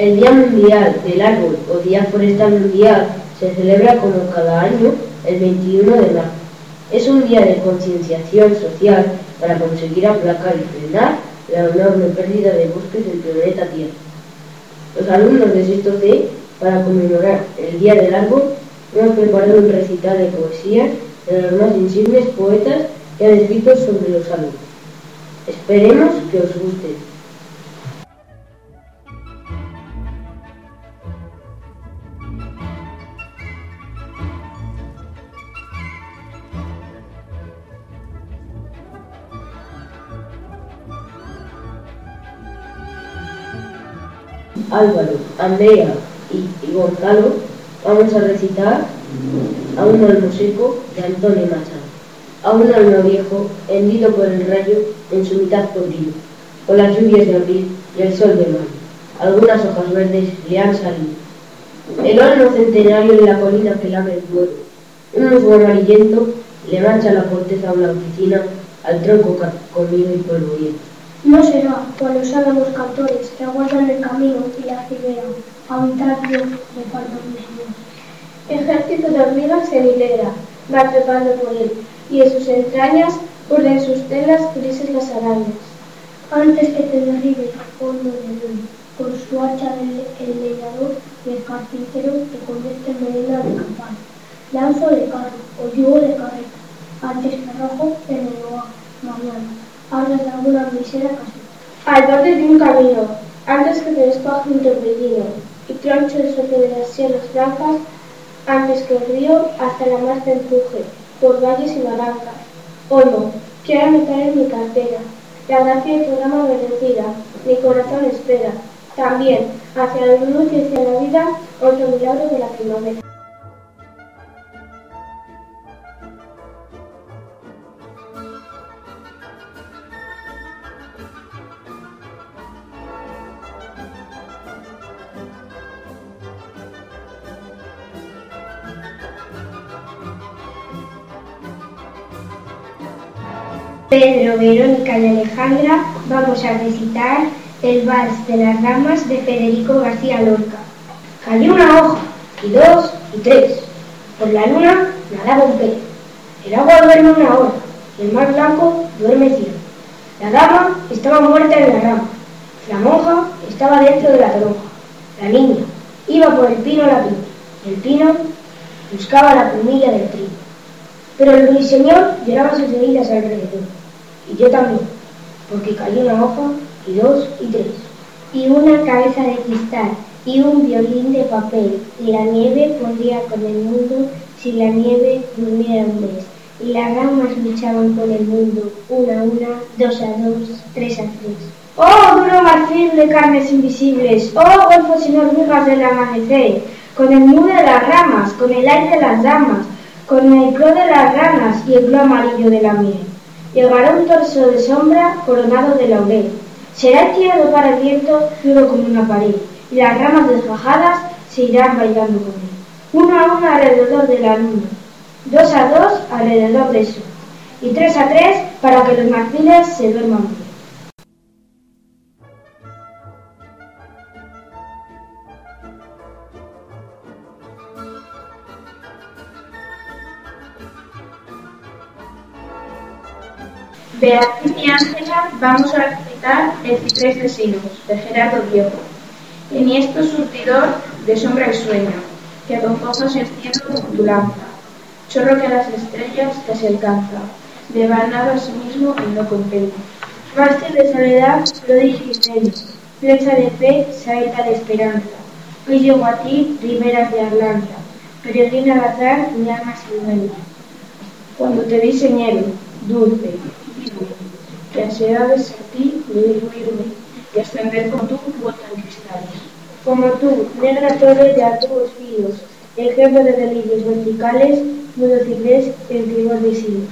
El Día Mundial del Árbol o Día Forestal Mundial se celebra como cada año el 21 de marzo. Es un día de concienciación social para conseguir aplacar y frenar la enorme pérdida de bosques del planeta Tierra. Los alumnos de sexto C, para conmemorar el Día del Árbol, hemos preparado un recital de poesía de los más insignes poetas que han escrito sobre los árboles. Esperemos que os guste. Álvaro, Andrea y, Gonzalo vamos a recitar a un almo seco de Antonio Machado, a un alma viejo hendido por el rayo en su mitad podrido, con las lluvias de abril y el sol de mayo. Algunas hojas verdes le han salido. El horno centenario en la colina que lame el fuego. Un musgo amarillento le mancha la corteza oficina al tronco comido y polvoriento. No será por los álamos cantores que aguardan el camino y la ribera, habitar Dios de falta Ejército de hormigas en hilera, va trepando por él, y en sus entrañas urden sus telas grises las arañas. Antes que te derribe fondo de luz, con su hacha el, el leñador y el carpintero te convierte en medina de campana. Lanzo de carro o yugo de carreta, antes que rojo en el mañana hablas de alguna misera casita. Al borde de un camino, antes que te descuaje un torbellino, y troncho el soplo de las sierras blancas, antes que el río hasta la mar te empuje, por valles y barrancas. O no, quiero meter en mi cartera, la gracia de tu rama bendecida, mi corazón espera, también, hacia la luz y hacia la vida, otro milagro de la primavera. Pedro, Verónica y Alejandra vamos a recitar el vals de las ramas de Federico García Lorca. Cayó una hoja, y dos, y tres. Por la luna nadaba un pez. El agua duerme una hora, y el mar blanco duerme cielo. La dama estaba muerta en la rama. La monja estaba dentro de la toronja. La niña iba por el pino a la piña. El pino buscaba la plumilla del trino. Pero el ruiseñor lloraba sus heridas alrededor y yo también, porque cayó una hoja y dos y tres. Y una cabeza de cristal y un violín de papel, y la nieve podría con el mundo si la nieve durmiera un mes. Y las ramas luchaban con el mundo, una a una, dos a dos, tres a tres. ¡Oh, duro marfil de carnes invisibles! ¡Oh, golfos sin hormigas del amanecer! Con el nudo de las ramas, con el aire de las damas, con el cro de las ranas y el globo amarillo de la miel. Llegará un torso de sombra coronado de laurel. Será tirado para el viento duro como una pared, y las ramas desgajadas se irán bailando con él. Uno a uno alrededor de la luna, dos a dos alrededor de eso, y tres a tres para que los marfiles se duerman Beatriz y Ángela vamos a recitar El ciprés de Gerardo Viejo. Enhiesto surtidor de sombra y sueño, que con ojos el cielo tu lanza, chorro que a las estrellas casi alcanza, devanado a sí mismo y no contento. Mástil de soledad, prodigio y flecha de fe, saeta de esperanza. Hoy llego a ti, riberas de Arlanza, peregrina al azar, mi alma silventa. Cuando te vi señero, dulce, que ansiedades en ti de diluirme y ascender con tu vuelta en cristales. Como tú, negra torre de altos fíos, ejemplo de delirios verticales, mudo ciprés en tribus de silos.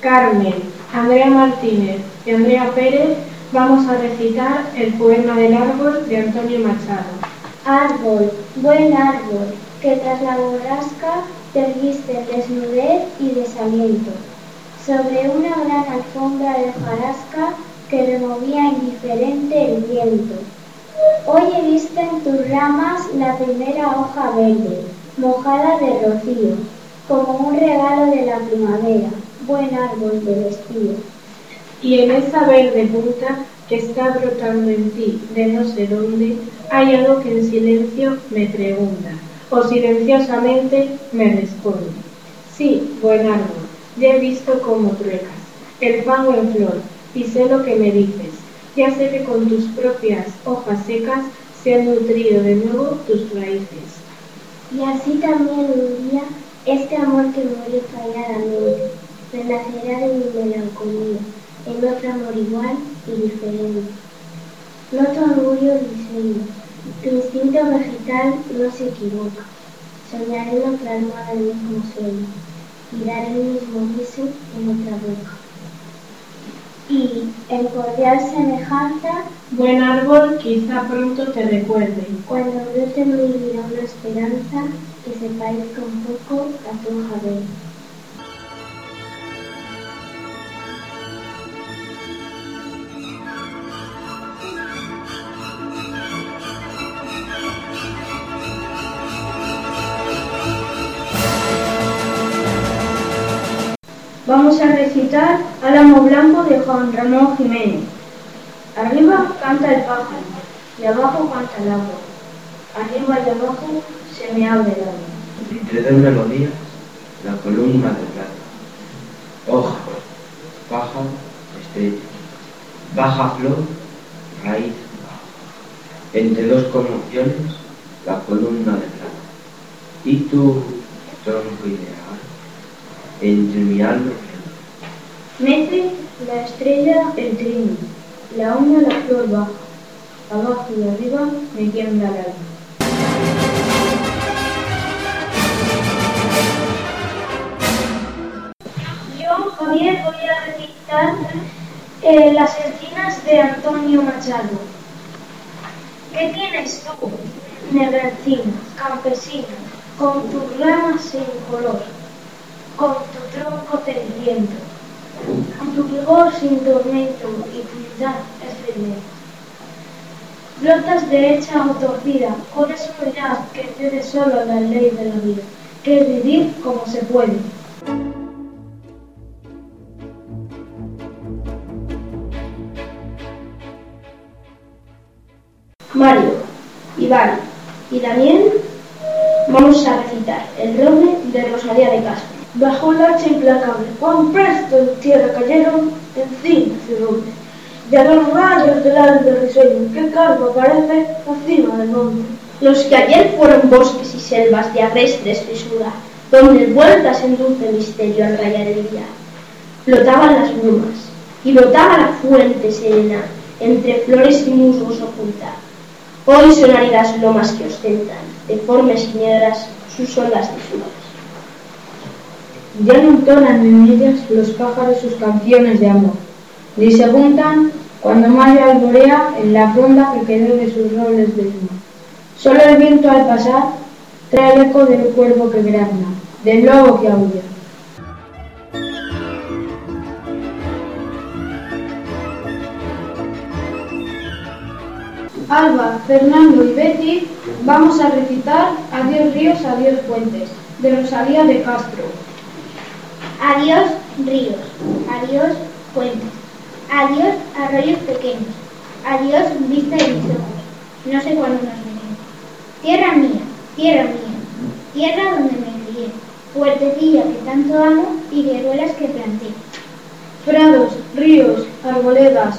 Carmen, Andrea Martínez y Andrea Pérez vamos a recitar el poema del árbol de Antonio Machado. Árbol, buen árbol, que tras la borrasca te erguiste desnudez y desaliento, sobre una gran alfombra de hojarasca que removía indiferente el viento. Hoy he visto en tus ramas la primera hoja verde, mojada de rocío, como un regalo de la primavera, buen árbol de vestido. Y en esa verde punta que está brotando en ti de no sé dónde, hay algo que en silencio me pregunta, o silenciosamente me responde. Sí, buen árbol, ya he visto cómo truecas, el fango en flor, y sé lo que me dices. Ya sé que con tus propias hojas secas se han nutrido de nuevo tus raíces. Y así también un día este amor que muere falladamente renacerá de mi melancolía en otro amor igual y diferente. No tu orgullo diseño, tu instinto vegetal no se equivoca. Soñaré en otra almohada el mismo sueño y daré el mismo beso en otra boca y en cordial semejanza, buen árbol quizá pronto te recuerde. Cuando brote en mi vida una esperanza que se parezca un poco a tu hoja Vamos a recitar Álamo Blanco de Juan Ramón Jiménez. Arriba canta el pájaro y abajo canta el agua. Arriba y abajo se me abre el agua. Entre dos melodías, la columna de plata. Hoja, pájaro, estrella. Baja flor, raíz. Entre dos conmociones, la columna de plata. Y tu tronco ideal entre mi alma Mece la estrella el trino, la una la flor baja, abajo y arriba me tiembla el alma. Yo, Javier, voy a recitar eh, las encinas de Antonio Machado. ¿Qué tienes tú, negra encina, campesina, con tus ramas sin color? Con tu tronco viento, con tu vigor sin tormento y tu es firmeza. Brotas derecha o torcida, con esa unidad que cede solo la ley de la vida, que es vivir como se puede. Mario, Iván y Daniel vamos a recitar el roble de Rosalía de Castro. Bajo el hacha implacable, cuán presto en tierra cayeron encinas y robles. Llegaron rayos del albe risueño, que cargo aparece encima del monte. Los que ayer fueron bosques y selvas de agrestres fisura, donde vueltas en dulce misterio al rayar el día. Flotaban las brumas, y brotaba la fuente serena, entre flores y musgos oculta. Hoy son áridas lomas que ostentan, deformes y negras, sus olas desnudas. Ya no entonan en ellas los pájaros sus canciones de amor, ni se juntan cuando mayo alborea en la fronda que quedó de sus roles de luna. Solo el viento al pasar trae el eco del cuervo que grazna, del lobo que aúlla. Alba, Fernando y Betty vamos a recitar Adiós ríos, adiós puentes, de Rosalía de Castro. Adiós ríos, adiós puentes, adiós arroyos pequeños, adiós vista de mis ojos, no sé cuándo nos veremos. Tierra mía, tierra mía, tierra donde me crié, puertecilla que tanto amo y guerruelas que planté. Prados, ríos, arboledas,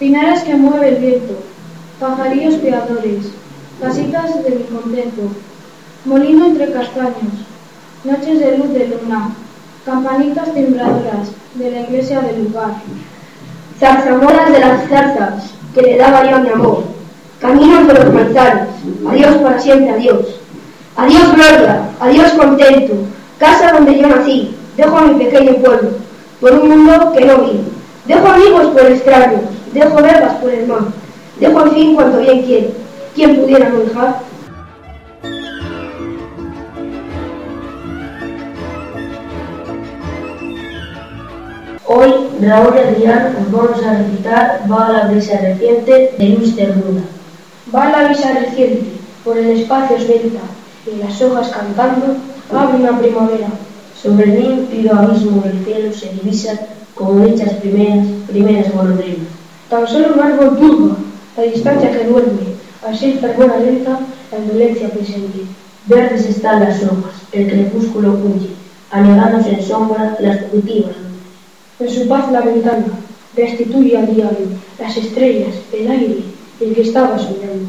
pinares que mueve el viento, pajarillos piadores, casitas de mi contento, molino entre castaños, noches de luz de luna, campanitas timbradoras de la iglesia del lugar. Zarzamoras de las zarzas que le daba yo a mi amor. Caminos de los manzanos. Adiós para siempre, adiós. Adiós gloria, adiós contento. Casa donde yo nací. Dejo a mi pequeño pueblo por un mundo que no vi. Dejo amigos por extraños. Dejo verbas por el mar. Dejo al fin cuanto bien quiero. ¿Quién pudiera no Hoy Raúl e Adrián os vamos a recitar Bala brisa reciente de Luis Cernuda. Va la brisa reciente, por el espacio esbelta, y las hojas cantando, abre una primavera. Sobre el límpido abismo del cielo se divisan como hechas primeras, primeras golondrinas. Tan solo un árbol turba, la distancia que duerme, así fervora lenta la indolencia presente. Verdes están las hojas, el crepúsculo huye, anegándose en sombra las fugitivas En su paz la ventana restituye al diario las estrellas, el aire, el que estaba soñando.